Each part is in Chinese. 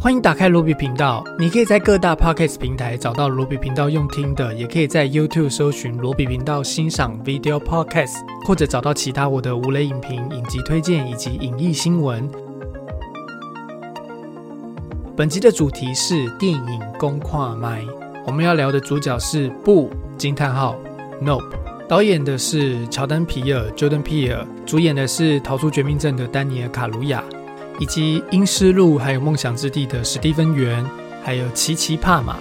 欢迎打开罗比频道，你可以在各大 podcast 平台找到罗比频道用听的，也可以在 YouTube 搜寻罗比频道欣赏 video podcast，或者找到其他我的无雷影评、影集推荐以及影艺新闻。本集的主题是电影公跨麦，我们要聊的主角是不惊叹号 Nope，导演的是乔丹皮尔 Jordan Peele，主演的是逃出绝命镇的丹尼尔卡鲁亚。以及《阴尸路》还有《梦想之地》的史蒂芬·元，还有《奇奇帕玛》，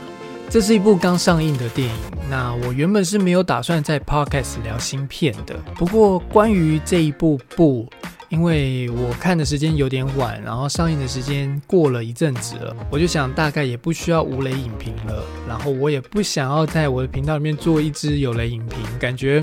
这是一部刚上映的电影。那我原本是没有打算在 Podcast 聊新片的，不过关于这一部不，因为我看的时间有点晚，然后上映的时间过了一阵子了，我就想大概也不需要无雷影评了，然后我也不想要在我的频道里面做一支有雷影评，感觉。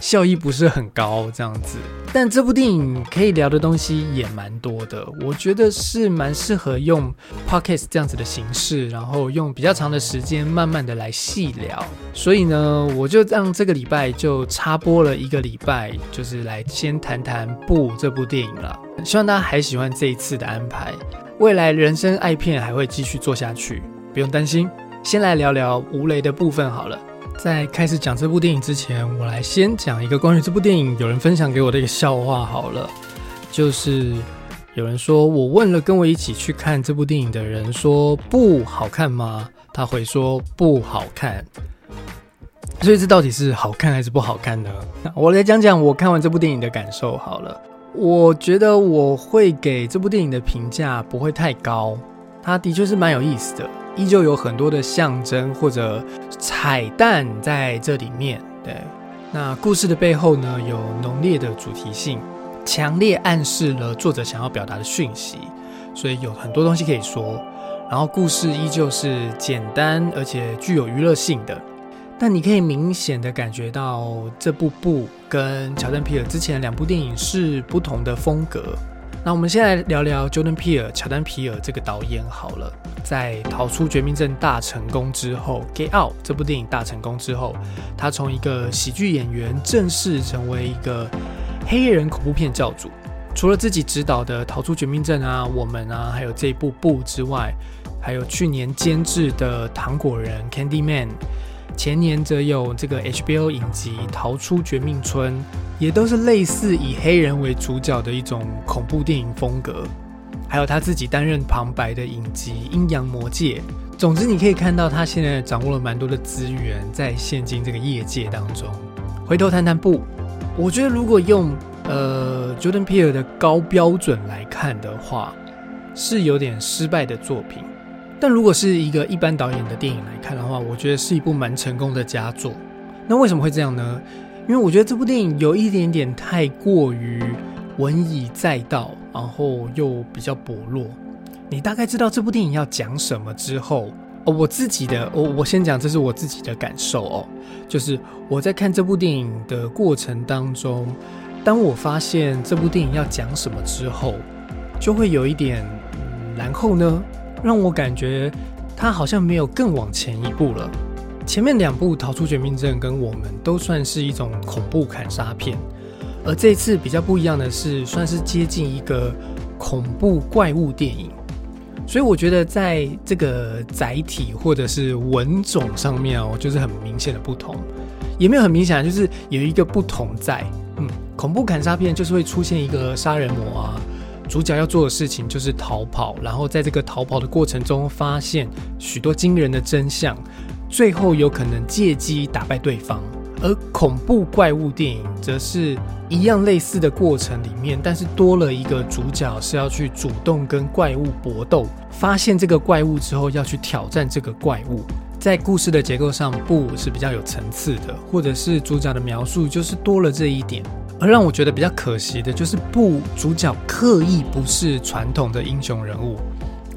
效益不是很高，这样子。但这部电影可以聊的东西也蛮多的，我觉得是蛮适合用 podcast 这样子的形式，然后用比较长的时间慢慢的来细聊。所以呢，我就让这个礼拜就插播了一个礼拜，就是来先谈谈《不》这部电影了。希望大家还喜欢这一次的安排，未来人生爱片还会继续做下去，不用担心。先来聊聊吴雷的部分好了。在开始讲这部电影之前，我来先讲一个关于这部电影有人分享给我的一个笑话好了。就是有人说我问了跟我一起去看这部电影的人说不好看吗？他会说不好看。所以这到底是好看还是不好看呢？我来讲讲我看完这部电影的感受好了。我觉得我会给这部电影的评价不会太高，它的确是蛮有意思的。依旧有很多的象征或者彩蛋在这里面。对，那故事的背后呢，有浓烈的主题性，强烈暗示了作者想要表达的讯息，所以有很多东西可以说。然后故事依旧是简单而且具有娱乐性的，但你可以明显的感觉到这部部跟乔丹皮尔之前两部电影是不同的风格。那我们先来聊聊 Jordan Peele 乔丹皮尔这个导演好了，在逃出绝命镇大成功之后，《Get Out》这部电影大成功之后，他从一个喜剧演员正式成为一个黑人恐怖片教主。除了自己执导的《逃出绝命镇》啊，我们啊，还有这一部《布》之外，还有去年监制的《糖果人》（Candy Man）。前年则有这个 HBO 影集《逃出绝命村》，也都是类似以黑人为主角的一种恐怖电影风格。还有他自己担任旁白的影集《阴阳魔界》。总之，你可以看到他现在掌握了蛮多的资源，在现今这个业界当中。回头谈谈不，我觉得如果用呃 Jordan Peele 的高标准来看的话，是有点失败的作品。但如果是一个一般导演的电影来看的话，我觉得是一部蛮成功的佳作。那为什么会这样呢？因为我觉得这部电影有一点点太过于文以载道，然后又比较薄弱。你大概知道这部电影要讲什么之后，哦，我自己的，我我先讲，这是我自己的感受哦，就是我在看这部电影的过程当中，当我发现这部电影要讲什么之后，就会有一点，然后呢？让我感觉他好像没有更往前一步了。前面两部《逃出绝命镇》跟我们都算是一种恐怖砍杀片，而这次比较不一样的是，算是接近一个恐怖怪物电影。所以我觉得在这个载体或者是文种上面哦，就是很明显的不同，也没有很明显，就是有一个不同在。嗯，恐怖砍杀片就是会出现一个杀人魔啊。主角要做的事情就是逃跑，然后在这个逃跑的过程中发现许多惊人的真相，最后有可能借机打败对方。而恐怖怪物电影则是一样类似的过程里面，但是多了一个主角是要去主动跟怪物搏斗，发现这个怪物之后要去挑战这个怪物。在故事的结构上，不是比较有层次的，或者是主角的描述就是多了这一点。而让我觉得比较可惜的就是，不主角刻意不是传统的英雄人物，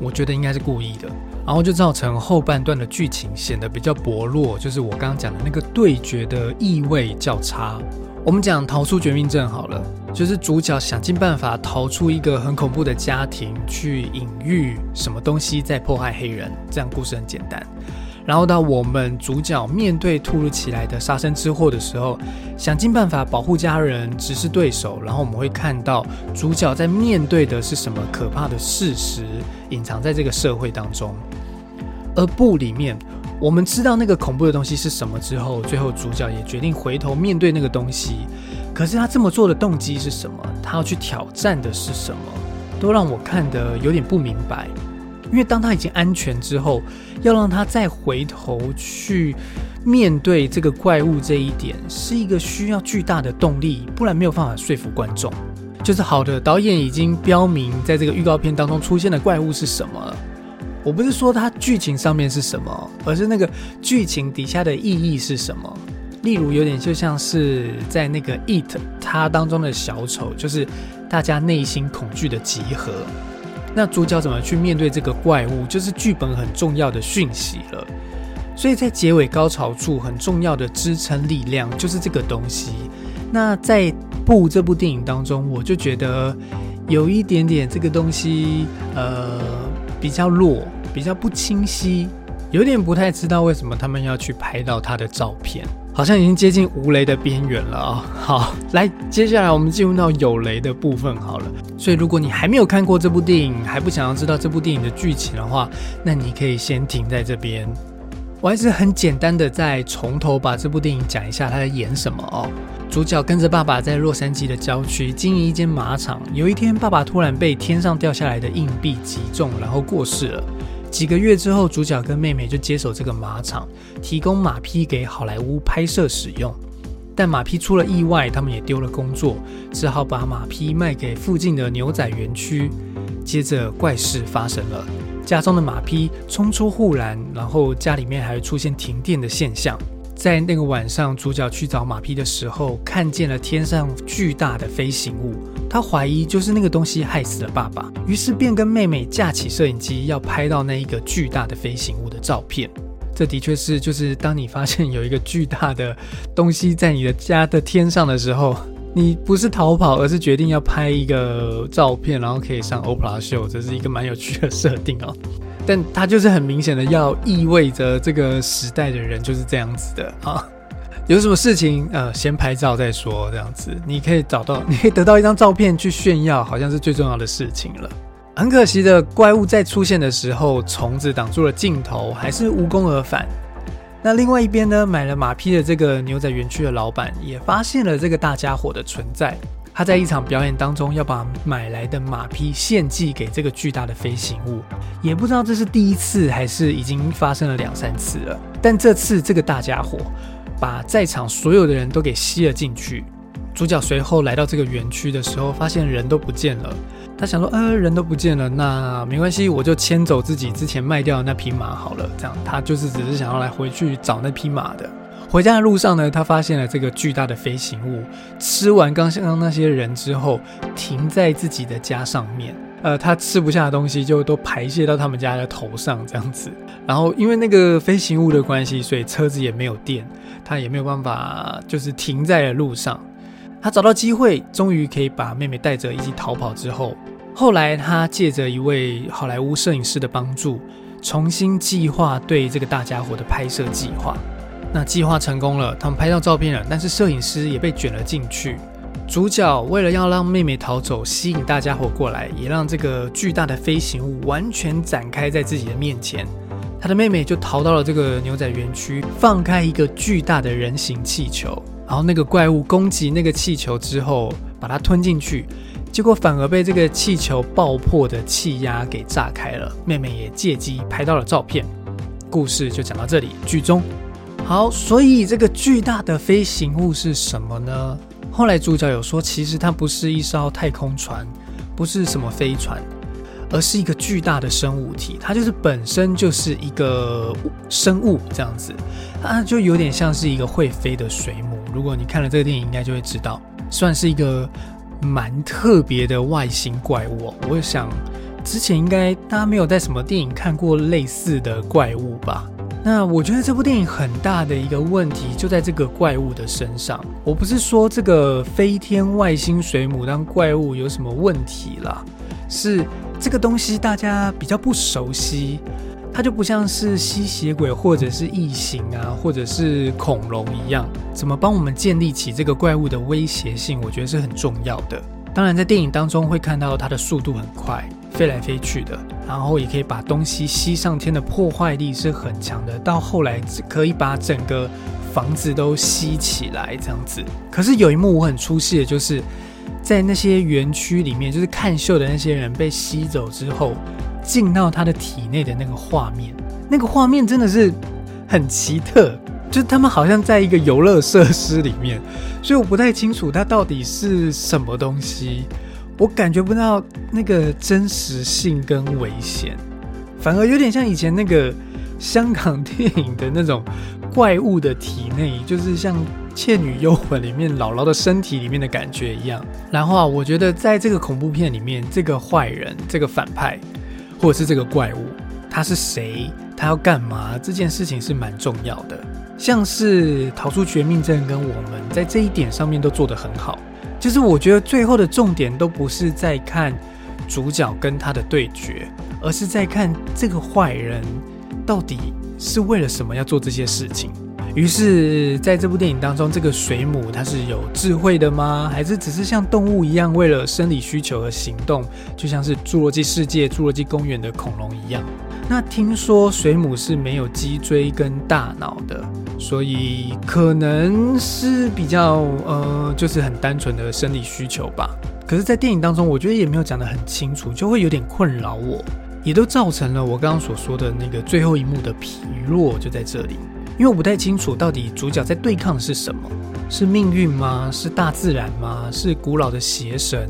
我觉得应该是故意的，然后就造成后半段的剧情显得比较薄弱，就是我刚刚讲的那个对决的意味较差。我们讲逃出绝命镇好了，就是主角想尽办法逃出一个很恐怖的家庭，去隐喻什么东西在迫害黑人，这样故事很简单。然后到我们主角面对突如其来的杀身之祸的时候，想尽办法保护家人，直视对手。然后我们会看到主角在面对的是什么可怕的事实，隐藏在这个社会当中。而部里面，我们知道那个恐怖的东西是什么之后，最后主角也决定回头面对那个东西。可是他这么做的动机是什么？他要去挑战的是什么？都让我看得有点不明白。因为当他已经安全之后，要让他再回头去面对这个怪物这一点，是一个需要巨大的动力，不然没有办法说服观众。就是好的导演已经标明，在这个预告片当中出现的怪物是什么。我不是说它剧情上面是什么，而是那个剧情底下的意义是什么。例如，有点就像是在那个《It》它当中的小丑，就是大家内心恐惧的集合。那主角怎么去面对这个怪物，就是剧本很重要的讯息了。所以在结尾高潮处，很重要的支撑力量就是这个东西。那在《布》这部电影当中，我就觉得有一点点这个东西，呃，比较弱，比较不清晰，有点不太知道为什么他们要去拍到他的照片。好像已经接近无雷的边缘了啊！好，来，接下来我们进入到有雷的部分好了。所以，如果你还没有看过这部电影，还不想要知道这部电影的剧情的话，那你可以先停在这边。我还是很简单的再从头把这部电影讲一下，他在演什么哦。主角跟着爸爸在洛杉矶的郊区经营一间马场。有一天，爸爸突然被天上掉下来的硬币击中，然后过世了。几个月之后，主角跟妹妹就接手这个马场，提供马匹给好莱坞拍摄使用。但马匹出了意外，他们也丢了工作，只好把马匹卖给附近的牛仔园区。接着，怪事发生了，家中的马匹冲出护栏，然后家里面还出现停电的现象。在那个晚上，主角去找马匹的时候，看见了天上巨大的飞行物。他怀疑就是那个东西害死了爸爸，于是便跟妹妹架起摄影机，要拍到那一个巨大的飞行物的照片。这的确是，就是当你发现有一个巨大的东西在你的家的天上的时候，你不是逃跑，而是决定要拍一个照片，然后可以上 Oprah 秀。这是一个蛮有趣的设定哦。但它就是很明显的要意味着这个时代的人就是这样子的啊，有什么事情呃先拍照再说，这样子你可以找到，你可以得到一张照片去炫耀，好像是最重要的事情了。很可惜的怪物在出现的时候，虫子挡住了镜头，还是无功而返。那另外一边呢，买了马匹的这个牛仔园区的老板也发现了这个大家伙的存在。他在一场表演当中要把买来的马匹献祭给这个巨大的飞行物，也不知道这是第一次还是已经发生了两三次了。但这次这个大家伙把在场所有的人都给吸了进去。主角随后来到这个园区的时候，发现人都不见了。他想说：“呃，人都不见了，那没关系，我就牵走自己之前卖掉的那匹马好了。”这样，他就是只是想要来回去找那匹马的。回家的路上呢，他发现了这个巨大的飞行物。吃完刚刚那些人之后，停在自己的家上面。呃，他吃不下的东西就都排泄到他们家的头上，这样子。然后因为那个飞行物的关系，所以车子也没有电，他也没有办法，就是停在了路上。他找到机会，终于可以把妹妹带着一起逃跑。之后，后来他借着一位好莱坞摄影师的帮助，重新计划对这个大家伙的拍摄计划。那计划成功了，他们拍到照片了，但是摄影师也被卷了进去。主角为了要让妹妹逃走，吸引大家伙过来，也让这个巨大的飞行物完全展开在自己的面前，他的妹妹就逃到了这个牛仔园区，放开一个巨大的人形气球，然后那个怪物攻击那个气球之后，把它吞进去，结果反而被这个气球爆破的气压给炸开了。妹妹也借机拍到了照片。故事就讲到这里，剧中。好，所以这个巨大的飞行物是什么呢？后来主角有说，其实它不是一艘太空船，不是什么飞船，而是一个巨大的生物体。它就是本身就是一个生物这样子，它就有点像是一个会飞的水母。如果你看了这个电影，应该就会知道，算是一个蛮特别的外星怪物。我想之前应该大家没有在什么电影看过类似的怪物吧。那我觉得这部电影很大的一个问题就在这个怪物的身上。我不是说这个飞天外星水母当怪物有什么问题啦，是这个东西大家比较不熟悉，它就不像是吸血鬼或者是异形啊，或者是恐龙一样，怎么帮我们建立起这个怪物的威胁性？我觉得是很重要的。当然，在电影当中会看到它的速度很快。飞来飞去的，然后也可以把东西吸上天的破坏力是很强的，到后来可以把整个房子都吸起来这样子。可是有一幕我很出戏的，就是在那些园区里面，就是看秀的那些人被吸走之后，进到他的体内的那个画面，那个画面真的是很奇特。就他们好像在一个游乐设施里面，所以我不太清楚它到底是什么东西，我感觉不到那个真实性跟危险，反而有点像以前那个香港电影的那种怪物的体内，就是像《倩女幽魂》里面姥姥的身体里面的感觉一样。然后啊，我觉得在这个恐怖片里面，这个坏人、这个反派，或者是这个怪物，他是谁？他要干嘛？这件事情是蛮重要的。像是逃出绝命镇跟我们在这一点上面都做得很好，就是我觉得最后的重点都不是在看主角跟他的对决，而是在看这个坏人到底是为了什么要做这些事情。于是，在这部电影当中，这个水母它是有智慧的吗？还是只是像动物一样为了生理需求而行动，就像是《侏罗纪世界》《侏罗纪公园》的恐龙一样？那听说水母是没有脊椎跟大脑的，所以可能是比较呃，就是很单纯的生理需求吧。可是，在电影当中，我觉得也没有讲得很清楚，就会有点困扰我，也都造成了我刚刚所说的那个最后一幕的疲弱，就在这里。因为我不太清楚到底主角在对抗的是什么，是命运吗？是大自然吗？是古老的邪神？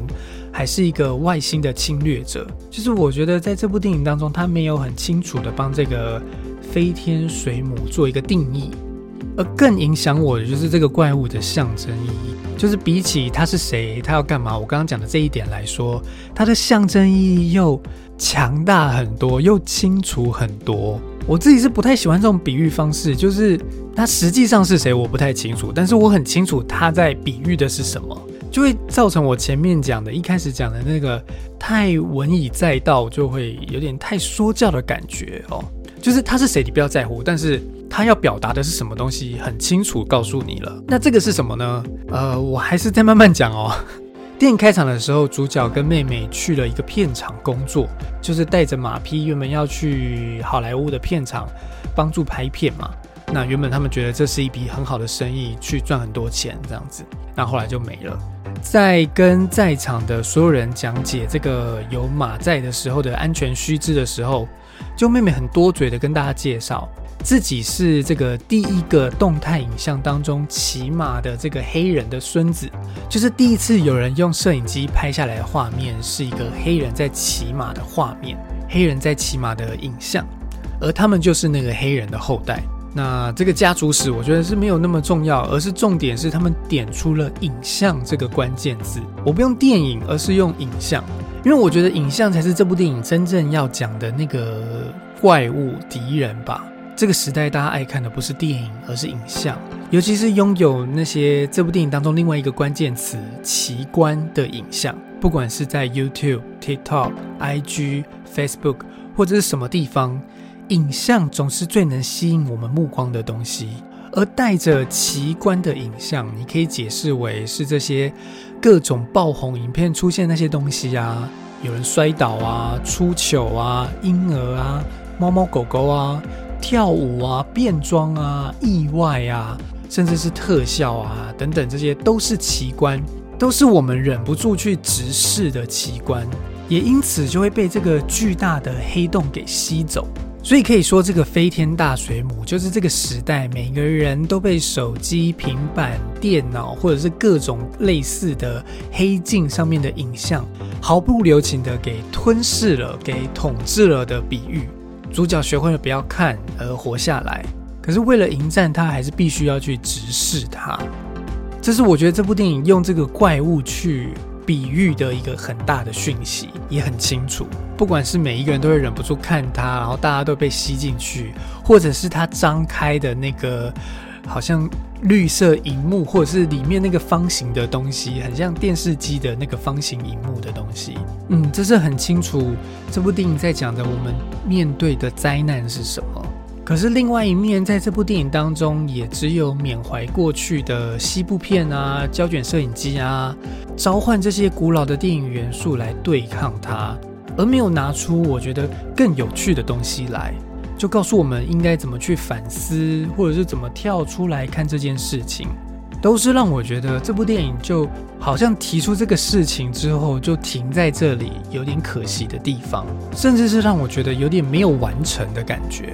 还是一个外星的侵略者，就是我觉得在这部电影当中，他没有很清楚的帮这个飞天水母做一个定义，而更影响我的就是这个怪物的象征意义，就是比起他是谁，他要干嘛，我刚刚讲的这一点来说，它的象征意义又强大很多，又清楚很多。我自己是不太喜欢这种比喻方式，就是他实际上是谁我不太清楚，但是我很清楚他在比喻的是什么。就会造成我前面讲的，一开始讲的那个太文以载道，就会有点太说教的感觉哦。就是他是谁，你不要在乎，但是他要表达的是什么东西，很清楚告诉你了。那这个是什么呢？呃，我还是再慢慢讲哦。电影开场的时候，主角跟妹妹去了一个片场工作，就是带着马匹，原本要去好莱坞的片场帮助拍片嘛。那原本他们觉得这是一笔很好的生意，去赚很多钱这样子，那后来就没了。在跟在场的所有人讲解这个有马在的时候的安全须知的时候，就妹妹很多嘴的跟大家介绍自己是这个第一个动态影像当中骑马的这个黑人的孙子，就是第一次有人用摄影机拍下来的画面是一个黑人在骑马的画面，黑人在骑马的影像，而他们就是那个黑人的后代。那这个家族史，我觉得是没有那么重要，而是重点是他们点出了影像这个关键字。我不用电影，而是用影像，因为我觉得影像才是这部电影真正要讲的那个怪物敌人吧。这个时代大家爱看的不是电影，而是影像，尤其是拥有那些这部电影当中另外一个关键词奇观的影像，不管是在 YouTube、TikTok、IG、Facebook 或者是什么地方。影像总是最能吸引我们目光的东西，而带着奇观的影像，你可以解释为是这些各种爆红影片出现那些东西啊，有人摔倒啊、出糗啊、婴儿啊、猫猫狗狗啊、跳舞啊、变装啊、意外啊，甚至是特效啊等等，这些都是奇观，都是我们忍不住去直视的奇观，也因此就会被这个巨大的黑洞给吸走。所以可以说，这个飞天大水母就是这个时代每个人都被手机、平板电脑或者是各种类似的黑镜上面的影像毫不留情的给吞噬了、给统治了的比喻。主角学会了不要看而活下来，可是为了迎战，他还是必须要去直视他。这是我觉得这部电影用这个怪物去。比喻的一个很大的讯息也很清楚，不管是每一个人都会忍不住看他，然后大家都被吸进去，或者是他张开的那个好像绿色荧幕，或者是里面那个方形的东西，很像电视机的那个方形荧幕的东西。嗯，这是很清楚这部电影在讲的我们面对的灾难是什么。可是另外一面，在这部电影当中，也只有缅怀过去的西部片啊、胶卷摄影机啊，召唤这些古老的电影元素来对抗它。而没有拿出我觉得更有趣的东西来，就告诉我们应该怎么去反思，或者是怎么跳出来看这件事情，都是让我觉得这部电影就好像提出这个事情之后就停在这里，有点可惜的地方，甚至是让我觉得有点没有完成的感觉。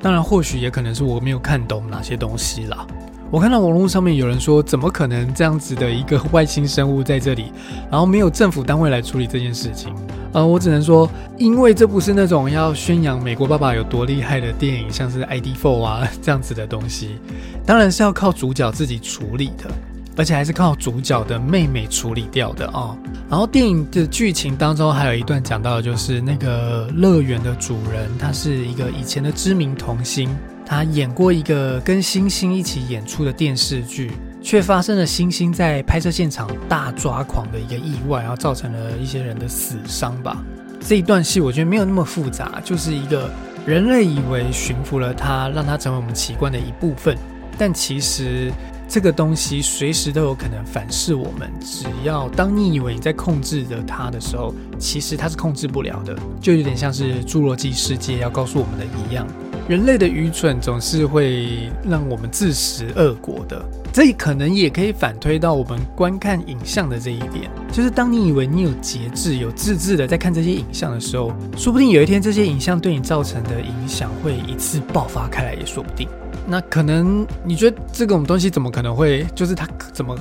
当然，或许也可能是我没有看懂哪些东西啦。我看到网络上面有人说，怎么可能这样子的一个外星生物在这里，然后没有政府单位来处理这件事情？呃，我只能说，因为这不是那种要宣扬美国爸爸有多厉害的电影，像是《ID Four》啊这样子的东西，当然是要靠主角自己处理的，而且还是靠主角的妹妹处理掉的啊。然后电影的剧情当中还有一段讲到就是那个乐园的主人，他是一个以前的知名童星。他演过一个跟星星一起演出的电视剧，却发生了星星在拍摄现场大抓狂的一个意外，然后造成了一些人的死伤吧。这一段戏我觉得没有那么复杂，就是一个人类以为驯服了它，让它成为我们奇观的一部分，但其实这个东西随时都有可能反噬我们。只要当你以为你在控制着它的时候，其实它是控制不了的，就有点像是侏罗纪世界要告诉我们的一样。人类的愚蠢总是会让我们自食恶果的，这可能也可以反推到我们观看影像的这一点。就是当你以为你有节制、有自制的在看这些影像的时候，说不定有一天这些影像对你造成的影响会一次爆发开来，也说不定。那可能你觉得这种东西怎么可能会？就是它怎么，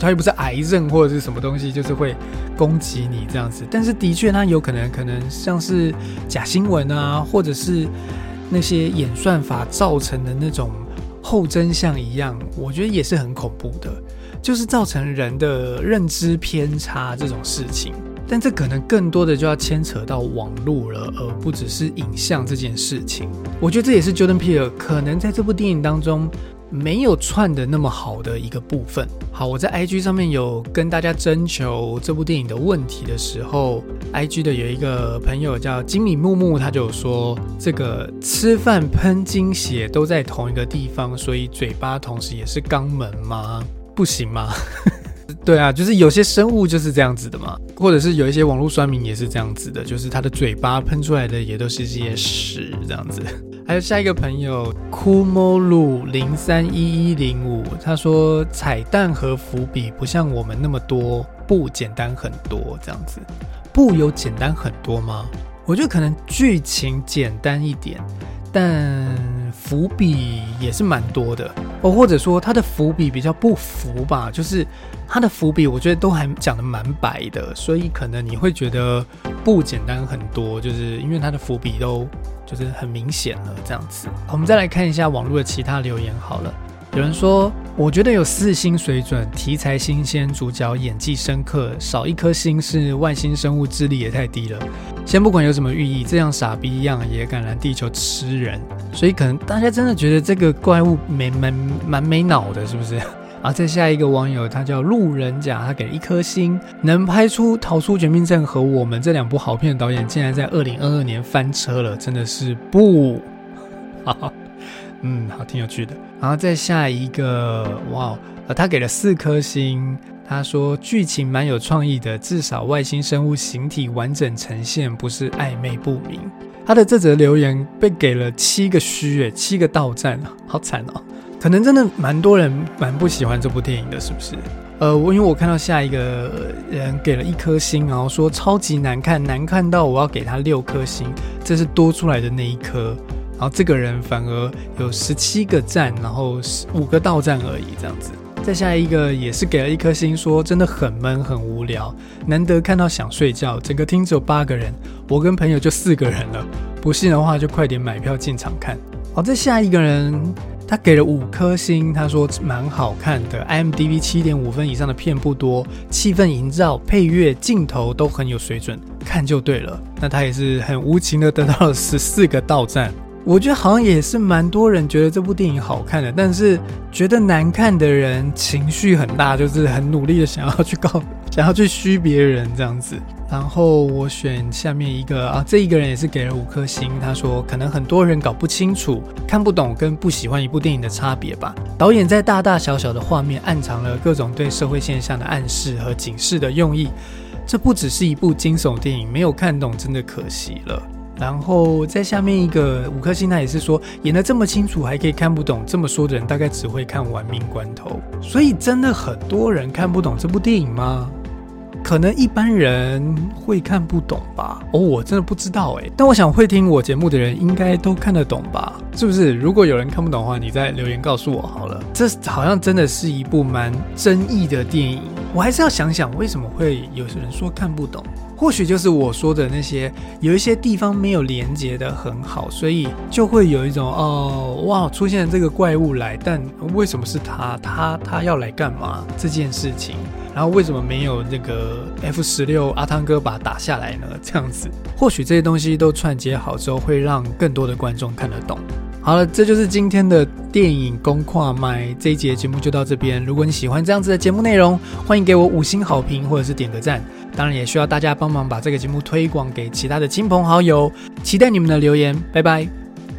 它又不是癌症或者是什么东西，就是会攻击你这样子。但是的确，它有可能可能像是假新闻啊，或者是。那些演算法造成的那种后真相一样，我觉得也是很恐怖的，就是造成人的认知偏差这种事情。但这可能更多的就要牵扯到网络了，而不只是影像这件事情。我觉得这也是 Jordan Peele 可能在这部电影当中。没有串的那么好的一个部分。好，我在 IG 上面有跟大家征求这部电影的问题的时候，IG 的有一个朋友叫金米木木，他就说这个吃饭喷精血都在同一个地方，所以嘴巴同时也是肛门吗？不行吗？对啊，就是有些生物就是这样子的嘛，或者是有一些网络酸民也是这样子的，就是他的嘴巴喷出来的也都是这些屎这样子。还有下一个朋友，Kumolu 零三一一零五，他说彩蛋和伏笔不像我们那么多，不简单很多这样子，不有简单很多吗？我觉得可能剧情简单一点，但伏笔也是蛮多的哦，或者说他的伏笔比较不伏吧，就是他的伏笔我觉得都还讲的蛮白的，所以可能你会觉得不简单很多，就是因为他的伏笔都。就是很明显了，这样子。我们再来看一下网络的其他留言好了。有人说，我觉得有四星水准，题材新鲜，主角演技深刻，少一颗星是外星生物智力也太低了。先不管有什么寓意，这样傻逼一样也敢来地球吃人，所以可能大家真的觉得这个怪物没蛮蛮没脑的，是不是？啊，再下一个网友，他叫路人甲，他给了一颗星。能拍出《逃出绝命镇》和我们这两部好片的导演，竟然在二零二二年翻车了，真的是不，好，嗯，好，挺有趣的。然后再下一个，哇，呃，他给了四颗星。他说剧情蛮有创意的，至少外星生物形体完整呈现，不是暧昧不明。他的这则留言被给了七个虚，诶，七个倒赞啊，好惨哦。可能真的蛮多人蛮不喜欢这部电影的，是不是？呃，我因为我看到下一个人给了一颗星，然后说超级难看，难看到我要给他六颗星，这是多出来的那一颗。然后这个人反而有十七个赞，然后五个到赞而已，这样子。再下一个也是给了一颗星，说真的很闷很无聊，难得看到想睡觉。整个厅只有八个人，我跟朋友就四个人了。不信的话就快点买票进场看。好，再下一个人。他给了五颗星，他说蛮好看的，IMDB 七点五分以上的片不多，气氛营造、配乐、镜头都很有水准，看就对了。那他也是很无情的得到了十四个到赞，我觉得好像也是蛮多人觉得这部电影好看的，但是觉得难看的人情绪很大，就是很努力的想要去告，想要去虚别人这样子。然后我选下面一个啊，这一个人也是给了五颗星。他说，可能很多人搞不清楚、看不懂跟不喜欢一部电影的差别吧。导演在大大小小的画面暗藏了各种对社会现象的暗示和警示的用意。这不只是一部惊悚电影，没有看懂真的可惜了。然后在下面一个五颗星，他也是说演的这么清楚，还可以看不懂，这么说的人大概只会看《玩命关头》，所以真的很多人看不懂这部电影吗？可能一般人会看不懂吧？哦，我真的不知道哎。但我想会听我节目的人应该都看得懂吧？是不是？如果有人看不懂的话，你再留言告诉我好了。这好像真的是一部蛮争议的电影，我还是要想想为什么会有人说看不懂。或许就是我说的那些有一些地方没有连接的很好，所以就会有一种哦哇出现这个怪物来，但为什么是他？他他要来干嘛？这件事情。然后为什么没有那个 F 十六阿汤哥把打下来呢？这样子，或许这些东西都串接好之后，会让更多的观众看得懂。好了，这就是今天的电影公跨麦这一节节目就到这边。如果你喜欢这样子的节目内容，欢迎给我五星好评或者是点个赞。当然也需要大家帮忙把这个节目推广给其他的亲朋好友。期待你们的留言，拜拜。